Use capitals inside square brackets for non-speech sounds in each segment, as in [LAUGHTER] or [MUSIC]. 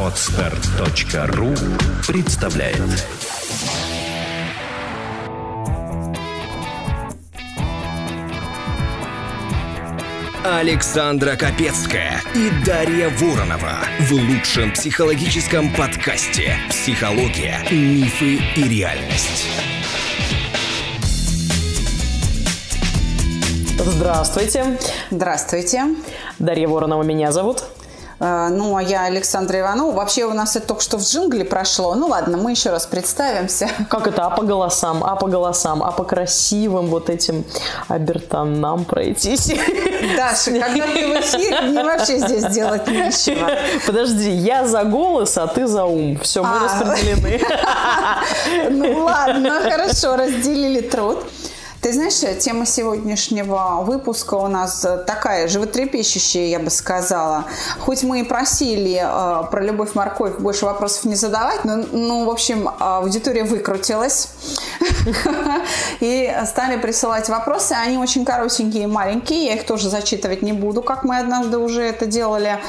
Отстар.ру представляет Александра Капецкая и Дарья Воронова в лучшем психологическом подкасте «Психология, мифы и реальность». Здравствуйте. Здравствуйте. Дарья Воронова меня зовут. Э, Ну, а я Александра Иванова. Вообще у нас это только что в джингле прошло. Ну ладно, мы еще раз представимся. [LAUGHS] Как это? А по голосам, а по голосам, а по красивым вот этим обертонам пройтись. [LAUGHS] Даша, когда ты в эфире, мне вообще здесь делать нечего. [LAUGHS] Подожди, я за голос, а ты за ум. Все, мы А. распределены. Ну ладно, хорошо, разделили труд. Ты знаешь, тема сегодняшнего выпуска у нас такая животрепещущая, я бы сказала. Хоть мы и просили э, про любовь морковь больше вопросов не задавать, но, ну, в общем, аудитория выкрутилась [LAUGHS] и стали присылать вопросы. Они очень коротенькие и маленькие, я их тоже зачитывать не буду, как мы однажды уже это делали.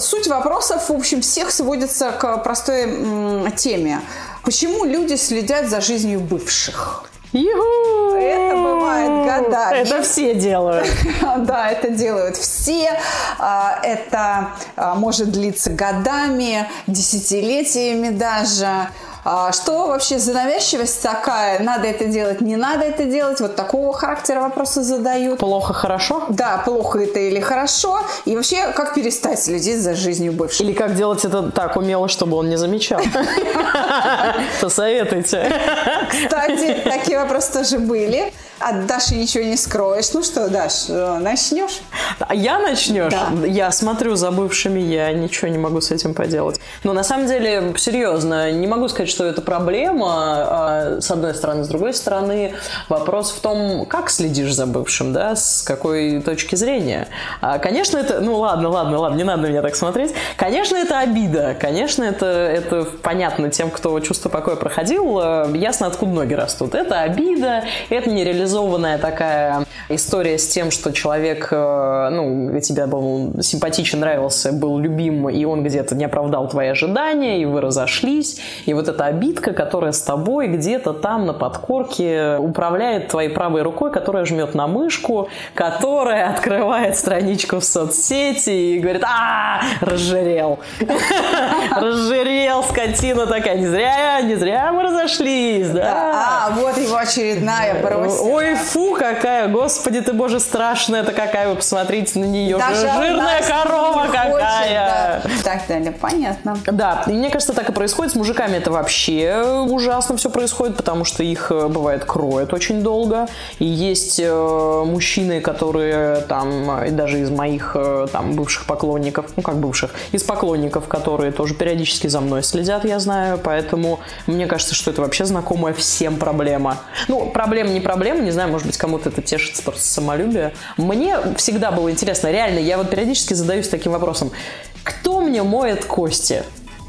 Суть вопросов, в общем, всех сводится к простой теме. Почему люди следят за жизнью бывших? Юху! Это бывает годами. Это все делают. [LAUGHS] Да, это делают все. А, Это а, может длиться годами, десятилетиями даже. А, Что вообще за навязчивость такая? Надо это делать, не надо это делать? Вот такого характера вопросы задают. Плохо, хорошо? Да, плохо это или хорошо? И вообще, как перестать следить за жизнью бывших? Или как делать это так умело, чтобы он не замечал? [LAUGHS] Посоветуйте. Кстати, такие вопросы тоже были. От Даши ничего не скроешь. Ну что, Даш, э, начнешь? А я начнешь? Да. Я смотрю за бывшими, я ничего не могу с этим поделать. Но на самом деле, серьезно, не могу сказать, что это проблема, а, с одной стороны. С другой стороны, вопрос в том, как следишь за бывшим, да, с какой точки зрения. А, Конечно, это... Ну ладно, ладно, ладно, не надо на меня так смотреть. Конечно, это обида. Конечно, это, это понятно тем, кто чувство покоя проходил. э, Ясно, откуда ноги растут. Это обида, это нереализованная такая история с тем, что человек, э, ну, тебе был симпатичен, нравился, был любим, и он где-то не оправдал твои ожидания, и вы разошлись. И вот эта обидка, которая с тобой где-то там на подкорке управляет твоей правой рукой, которая жмет на мышку, которая открывает страничку в соцсети и говорит, а, разжирел. [LAUGHS] Разжирел, скотина такая. Не зря, не зря мы разошлись, да. А, вот его очередная брось. Ой, фу, какая, господи ты, боже, страшная это какая, вы посмотрите на нее, Даже жирная корова не хочет, какая. да. Так далее, понятно. Да, и мне кажется, так и происходит. С мужиками это вообще ужасно все происходит, потому что их, э, бывает, кроют очень долго. И есть э, мужчины, которые там, э, даже из моих э, там бывших поклонников, ну как бывших, из поклонников, которые тоже периодически за мной следят, я знаю, поэтому мне кажется, что это вообще знакомая всем проблема. Ну, проблема не проблема, не знаю, может быть, кому-то это тешится просто самолюбие. Мне всегда было интересно, реально, я вот периодически задаюсь таким вопросом, кто мне моет кости?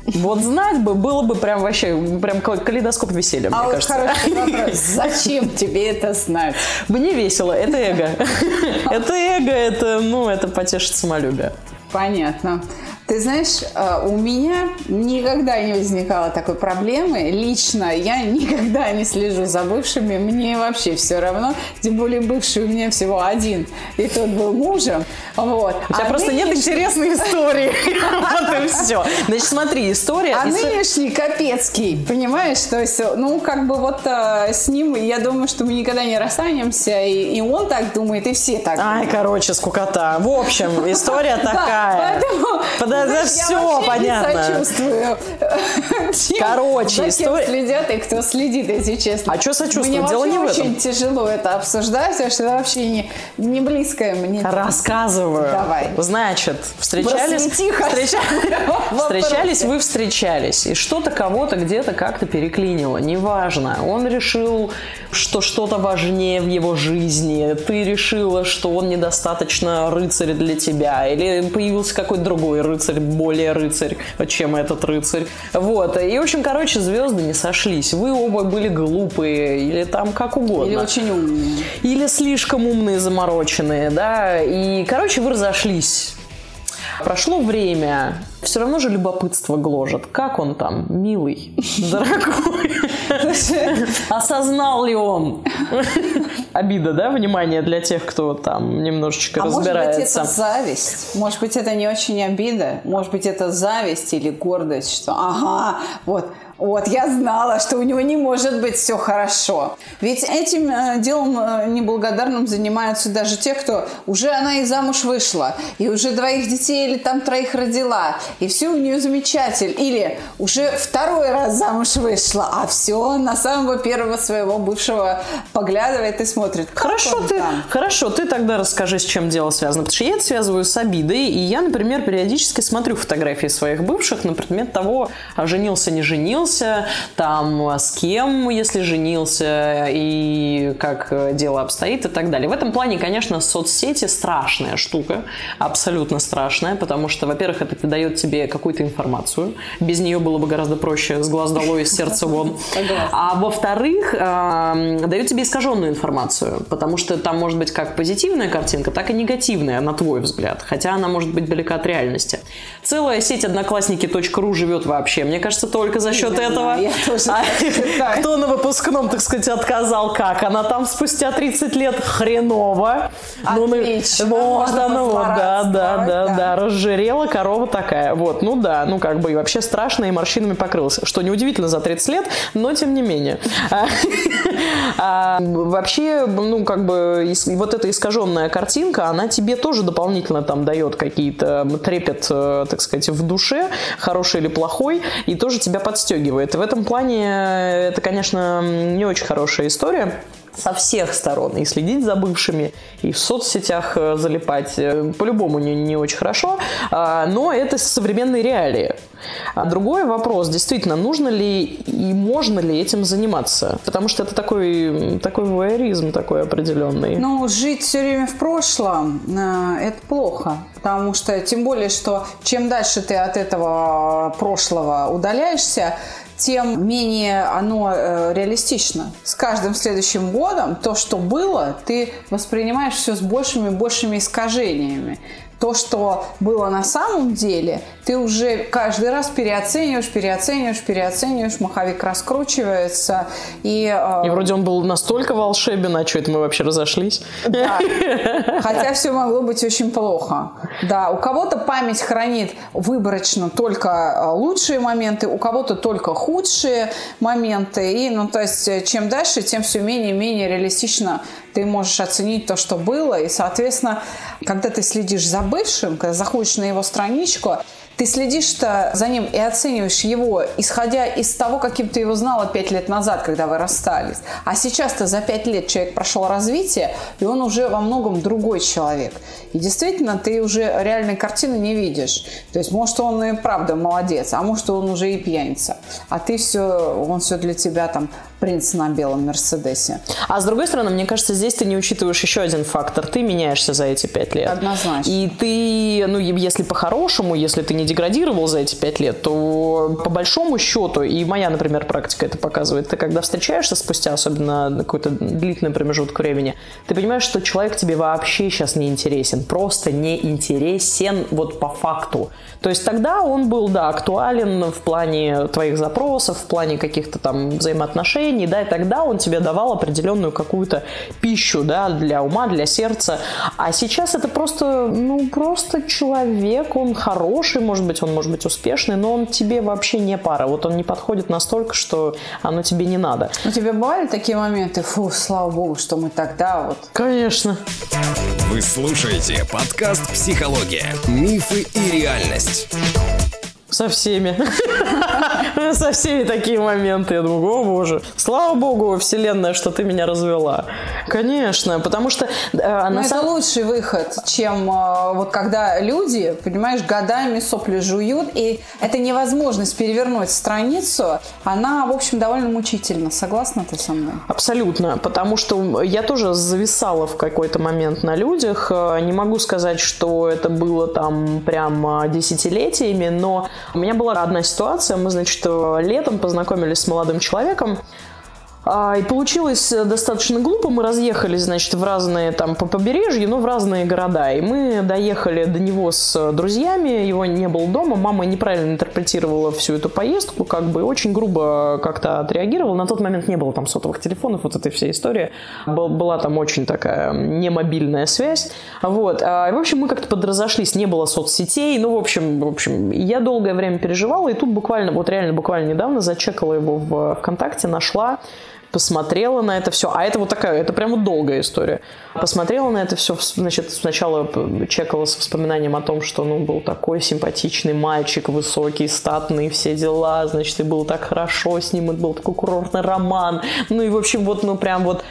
Вот знать бы, было бы прям вообще, прям кал- калейдоскоп веселья, мне А вот кажется. хороший вопрос. [LAUGHS] Зачем тебе это знать? Мне весело, это эго. [LAUGHS] Это эго, это, ну, это потешит самолюбие. Понятно. Ты знаешь, э, у меня никогда не возникало такой проблемы. Лично я [LAUGHS] никогда не слежу за бывшими. Мне вообще все равно. Тем более бывший у меня всего один. И тот был мужем. Вот. У тебя А просто нет нынешний- интересной истории. [LAUGHS] Вот и все. Значит, смотри, история... А нынешний Капецкий, понимаешь, то есть, ну, как бы вот э, с ним, я думаю, что мы никогда не расстанемся, и, он так думает, и все так Ай, короче, скукота. В общем, история [LAUGHS] такая. поэтому, Всё я вообще понятно. Сочувствую. Короче, за история- следят и кто следит, если честно. А сочувствовать? Мне Дело не в этом. очень тяжело это обсуждать, потому что это вообще не, не близкое мне. Рассказываю. Давай. Значит, встречались... [LAUGHS] Встречались вы, встречались, и что-то кого-то где-то как-то переклинило, неважно. Он решил, что что-то важнее в его жизни, ты решила, что он недостаточно рыцарь для тебя, или появился какой-то другой рыцарь, более рыцарь, чем этот рыцарь. Вот, и, в общем, короче, звезды не сошлись. Вы оба были глупые, или там как угодно. Или очень умные. Или слишком умные, замороченные, да. И, короче, вы разошлись. Прошло время, все равно же любопытство гложет. Как он там, милый, дорогой? [LAUGHS] Осознал ли он? Обида, да, внимание для тех, кто там немножечко а разбирается. может быть, это зависть? Может быть, это не очень обида? Может быть, это зависть или гордость, что ага, вот вот, я знала, что у него не может быть все хорошо. Ведь этим э, делом э, неблагодарным занимаются даже те, кто уже она и замуж вышла, и уже двоих детей или там троих родила, и все у нее замечательно. Или уже второй раз замуж вышла, а все на самого первого своего бывшего поглядывает и смотрит. Хорошо ты, там? хорошо, ты тогда расскажи, с чем дело связано. Потому что я это связываю с обидой, и я, например, периодически смотрю фотографии своих бывших на предмет того, а женился, не женился, женился, там с кем, если женился, и как дело обстоит и так далее. В этом плане, конечно, соцсети страшная штука, абсолютно страшная, потому что, во-первых, это дает тебе какую-то информацию. Без нее было бы гораздо проще с глаз долой, из сердца вон. А во-вторых, дает тебе искаженную информацию, потому что там может быть как позитивная картинка, так и негативная, на твой взгляд, хотя она может быть далека от реальности. Целая сеть одноклассники.ру живет вообще, мне кажется, только за счет вот этого. Я тоже а, кто на выпускном, так сказать, отказал, как? Она там спустя 30 лет хреново. Отлично. Ну, вот она вот, да, да, да, да, разжирела корова такая. Вот, ну да, ну как бы и вообще страшно и морщинами покрылся. Что неудивительно за 30 лет, но тем не менее. А, [LAUGHS] вообще, ну как бы вот эта искаженная картинка, она тебе тоже дополнительно там дает какие-то трепет, э, так сказать, в душе, хороший или плохой, и тоже тебя подстегивает И в этом плане э, это, конечно, не очень хорошая история со всех сторон. И следить за бывшими, и в соцсетях э, залипать. Э, по-любому не, не очень хорошо. А, но это современные реалии. А другой вопрос, действительно, нужно ли и можно ли этим заниматься? Потому что это такой, такой вуэризм такой определенный. Ну, жить все время в прошлом – это плохо. Потому что, тем более, что чем дальше ты от этого прошлого удаляешься, тем менее оно э, реалистично. С каждым следующим годом то, что было, ты воспринимаешь все с большими и большими искажениями то, что было на самом деле, ты уже каждый раз переоцениваешь, переоцениваешь, переоцениваешь, маховик раскручивается. И, э... и вроде он был настолько волшебен, а что это мы вообще разошлись? Да. [LAUGHS] Хотя все могло быть очень плохо. Да, у кого-то память хранит выборочно только э, лучшие моменты, у кого-то только худшие моменты. И, ну, то есть, э, чем дальше, тем все менее и менее реалистично ты можешь оценить то, что было, и, соответственно, когда ты следишь за бывшим, когда заходишь на его страничку, ты следишь-то за ним и оцениваешь его, исходя из того, каким ты его знала пять лет назад, когда вы расстались. А сейчас-то за пять лет человек прошел развитие, и он уже во многом другой человек. И действительно, ты уже реальной картины не видишь. То есть, может, он и правда молодец, а может, он уже и пьяница. А ты все, он все для тебя там принц на белом Мерседесе. А с другой стороны, мне кажется, здесь ты не учитываешь еще один фактор. Ты меняешься за эти пять лет. Однозначно. И ты, ну, если по-хорошему, если ты не деградировал за эти пять лет, то по большому счету, и моя, например, практика это показывает, ты когда встречаешься спустя, особенно какой-то длительный промежуток времени, ты понимаешь, что человек тебе вообще сейчас не интересен, просто не интересен вот по факту. То есть тогда он был, да, актуален в плане твоих запросов, в плане каких-то там взаимоотношений, да, и тогда он тебе давал определенную какую-то пищу, да, для ума, для сердца. А сейчас это просто, ну, просто человек, он хороший, может быть, он может быть успешный, но он тебе вообще не пара. Вот он не подходит настолько, что оно тебе не надо. У тебя бывали такие моменты, фу, слава богу, что мы тогда вот... Конечно. Вы слушаете подкаст «Психология. Мифы и реальность». Со всеми. [LAUGHS] Со всеми такие моменты. Я думаю, о боже. Слава богу, вселенная, что ты меня развела. Конечно, потому что... Э, Но это лучший выход, чем э, вот когда люди, понимаешь, годами сопли жуют, и это невозможность перевернуть страницу, она, в общем, довольно мучительна. Согласна ты со мной? Абсолютно, потому что я тоже зависала в какой-то момент на людях. Э, не могу сказать, что это было там прям десятилетиями, но у меня была одна ситуация. Мы, значит, летом познакомились с молодым человеком. А, и получилось достаточно глупо. Мы разъехались, значит, в разные там по побережью, но в разные города. И мы доехали до него с друзьями, его не было дома. Мама неправильно интерпретировала всю эту поездку, как бы очень грубо как-то отреагировала. На тот момент не было там сотовых телефонов, вот этой всей истории. Была там очень такая немобильная связь. Вот. А, в общем, мы как-то подразошлись, не было соцсетей. Ну, в общем, в общем, я долгое время переживала, и тут буквально, вот реально буквально недавно зачекала его в ВКонтакте, нашла посмотрела на это все, а это вот такая, это прям вот долгая история. Посмотрела на это все, значит, сначала чекала с воспоминанием о том, что, ну, был такой симпатичный мальчик, высокий, статный, все дела, значит, и было так хорошо с ним, это был такой курортный роман, ну и, в общем, вот, ну, прям вот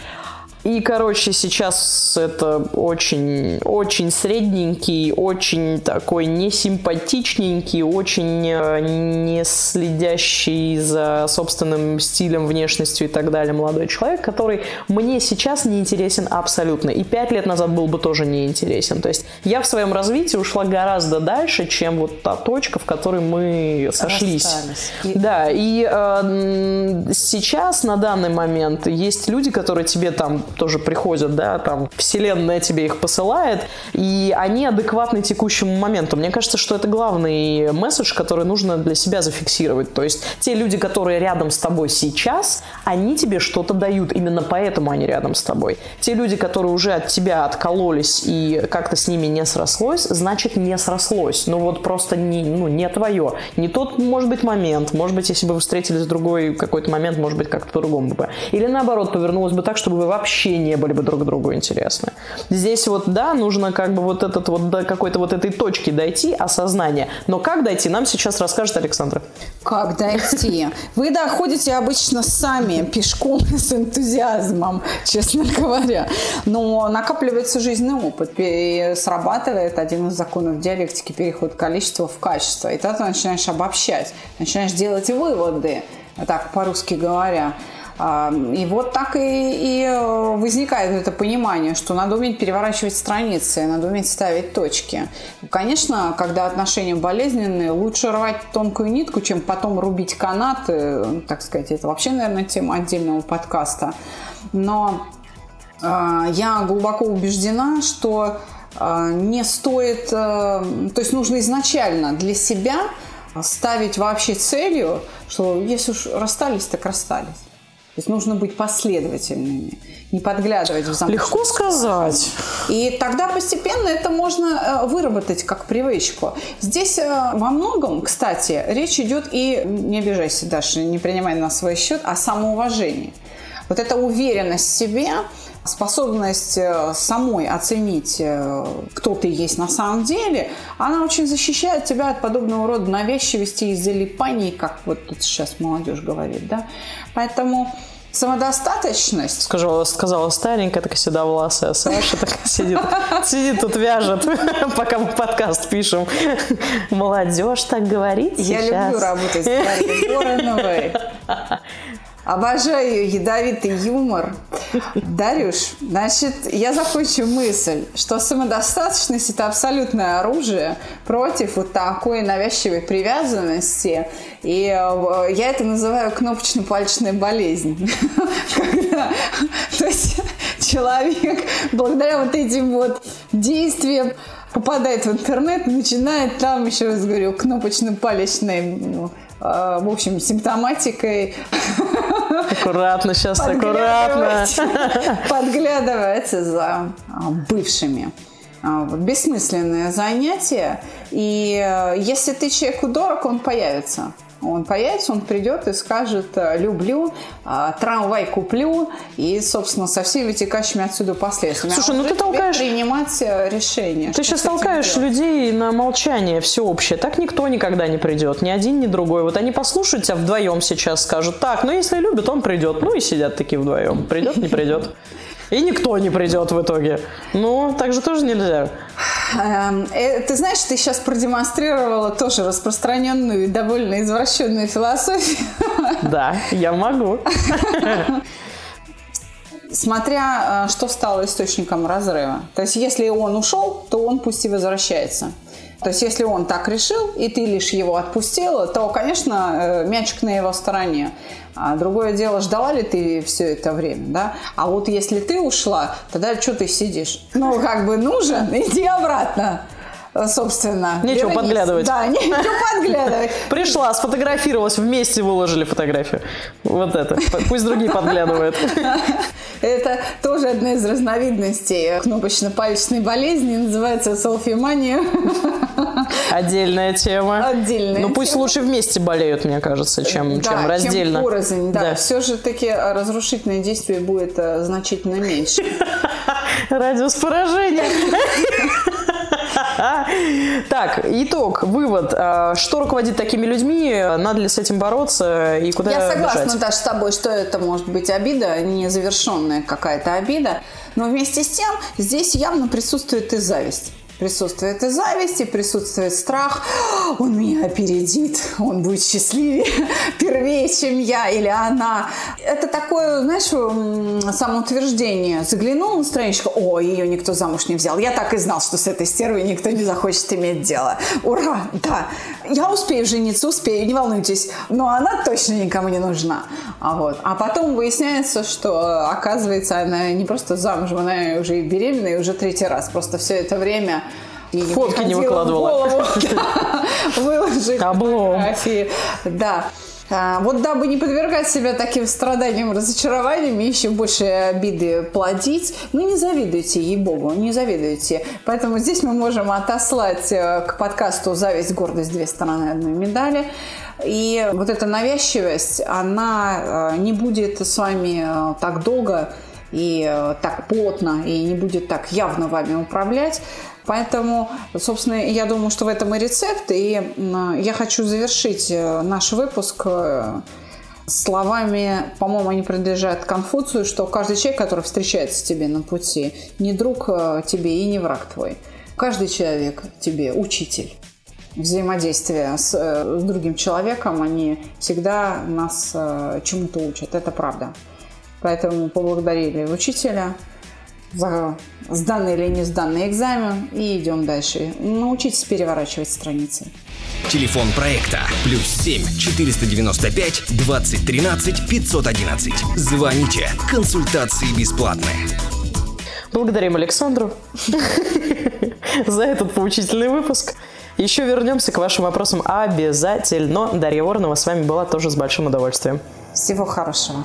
и, короче, сейчас это очень, очень средненький, очень такой несимпатичненький, очень э, не следящий за собственным стилем, внешностью и так далее молодой человек, который мне сейчас не интересен абсолютно. И пять лет назад был бы тоже не интересен. То есть я в своем развитии ушла гораздо дальше, чем вот та точка, в которой мы сошлись. Расстались. Да, и э, сейчас на данный момент есть люди, которые тебе там тоже приходят, да, там вселенная тебе их посылает, и они адекватны текущему моменту. Мне кажется, что это главный месседж, который нужно для себя зафиксировать. То есть те люди, которые рядом с тобой сейчас, они тебе что-то дают, именно поэтому они рядом с тобой. Те люди, которые уже от тебя откололись и как-то с ними не срослось, значит не срослось. Ну вот просто не, ну, не твое. Не тот, может быть, момент. Может быть, если бы вы встретились в другой какой-то момент, может быть, как-то по-другому бы. Или наоборот, повернулось бы так, чтобы вы вообще вообще не были бы друг другу интересны. Здесь вот, да, нужно как бы вот этот вот до какой-то вот этой точки дойти, осознания. Но как дойти, нам сейчас расскажет Александра. Как дойти? Вы доходите обычно сами, пешком [LAUGHS] с энтузиазмом, честно говоря. Но накапливается жизненный опыт. И срабатывает один из законов диалектики переход количества в качество. И тогда ты начинаешь обобщать, начинаешь делать выводы, так по-русски говоря. И вот так и, и э, возникает это понимание, что надо уметь переворачивать страницы, надо уметь ставить точки. Конечно, когда отношения болезненные, лучше рвать тонкую нитку, чем потом рубить канаты, так сказать, это вообще, наверное, тема отдельного подкаста. Но э, я глубоко убеждена, что э, не стоит, то есть нужно изначально для себя ставить вообще целью, что если уж расстались, так расстались. То есть нужно быть последовательными, не подглядывать в замок. Легко сказать. И тогда постепенно это можно э, выработать как привычку. Здесь э, во многом, кстати, речь идет и, не обижайся, Даша, не принимай на свой счет, о самоуважении. Вот эта уверенность в себе, способность э, самой оценить, кто ты есть на самом деле, она очень защищает тебя от подобного рода навязчивости и залипаний, как вот тут сейчас молодежь говорит, да. Поэтому самодостаточность. Сказала, сказала старенькая, такая седовласая Саша так сидит, сидит тут вяжет, [LAUGHS] пока мы подкаст пишем. Молодежь так говорит Я люблю работать с Дарьей Вороновой. [LAUGHS] Обожаю ядовитый юмор. Дарюш, значит, я закончу мысль, что самодостаточность – это абсолютное оружие против вот такой навязчивой привязанности. И э, я это называю кнопочно-пальчная болезнь. Когда, то есть человек благодаря вот этим вот действиям попадает в интернет, начинает там, еще раз говорю, кнопочно-палечной ну, э, в общем, симптоматикой Аккуратно, сейчас аккуратно. Подглядывается за а, бывшими. А, бессмысленное занятие. И э, если ты человеку дорог, он появится. Он появится, он придет и скажет э, «люблю», э, «трамвай куплю» и, собственно, со всеми вытекающими отсюда последствиями. Слушай, а ну ты толкаешь... принимать э, решение. Ты сейчас толкаешь делать. людей на молчание всеобщее. Так никто никогда не придет, ни один, ни другой. Вот они послушают тебя вдвоем сейчас, скажут «так, ну если любит, он придет». Ну и сидят такие вдвоем. Придет, не придет. [LAUGHS] И никто не придет в итоге. Ну, так же тоже нельзя. Эм, э, ты знаешь, ты сейчас продемонстрировала тоже распространенную и довольно извращенную философию. [LAUGHS] Да, я могу. Смотря, э, что стало источником разрыва. То есть, если он ушел, то он пусть и возвращается. То есть, если он так решил, и ты лишь его отпустила, то, конечно, э, мячик на его стороне. А другое дело, ждала ли ты все это время, да? А вот если ты ушла, тогда что ты сидишь? Ну, как бы нужен, [LAUGHS] иди обратно собственно. Нечего вернись. подглядывать. Да, нечего подглядывать. [LAUGHS] Пришла, сфотографировалась, вместе выложили фотографию. Вот это. Пусть другие подглядывают. [LAUGHS] Это тоже одна из разновидностей кнопочно-пальчной болезни, называется селфимания. Отдельная тема. Отдельная Ну пусть лучше вместе болеют, мне кажется, чем, да, чем раздельно. Чем порознь, да. да. Все же таки разрушительное действие будет э, значительно меньше. [LAUGHS] Радиус поражения. Так, итог, вывод. А, что руководит такими людьми? Надо ли с этим бороться и куда Я согласна бежать? даже с тобой, что это может быть обида, незавершенная какая-то обида. Но вместе с тем здесь явно присутствует и зависть. Присутствует и зависть, и присутствует страх. Он меня опередит, он будет счастливее, [LAUGHS] первее, чем я или она. Это такое, знаешь, самоутверждение. Заглянул на страничку, о, ее никто замуж не взял. Я так и знал, что с этой стервой никто не захочет иметь дело. Ура, да. Я успею жениться, успею, не волнуйтесь. Но она точно никому не нужна. А, вот. а потом выясняется, что, оказывается, она не просто замужем, она уже и беременна, и уже третий раз. Просто все это время Фотки не выкладывала. [LAUGHS] [LAUGHS] Выложить фотографии. Да. А, вот дабы не подвергать себя таким страданиям, разочарованиям и еще больше обиды плодить, ну не завидуйте, ей-богу, не завидуйте. Поэтому здесь мы можем отослать э, к подкасту «Зависть, гордость. Две стороны одной медали». И вот эта навязчивость, она э, не будет с вами э, так долго и так плотно, и не будет так явно вами управлять. Поэтому, собственно, я думаю, что в этом и рецепт. И я хочу завершить э, наш выпуск э, словами, по-моему, они принадлежат Конфуцию, что каждый человек, который встречается тебе на пути, не друг э, тебе и не враг твой. Каждый человек тебе учитель. Взаимодействие с, с другим человеком, они всегда нас чему-то учат. Это правда. Поэтому поблагодарили учителя, сданный или не сданный экзамен и идем дальше. Научитесь переворачивать страницы. Телефон проекта плюс 7 495 2013 511. Звоните. Консультации бесплатные. Благодарим Александру [LAUGHS] за этот поучительный выпуск. Еще вернемся к вашим вопросам обязательно. Дарья Воронова с вами была тоже с большим удовольствием. Всего хорошего.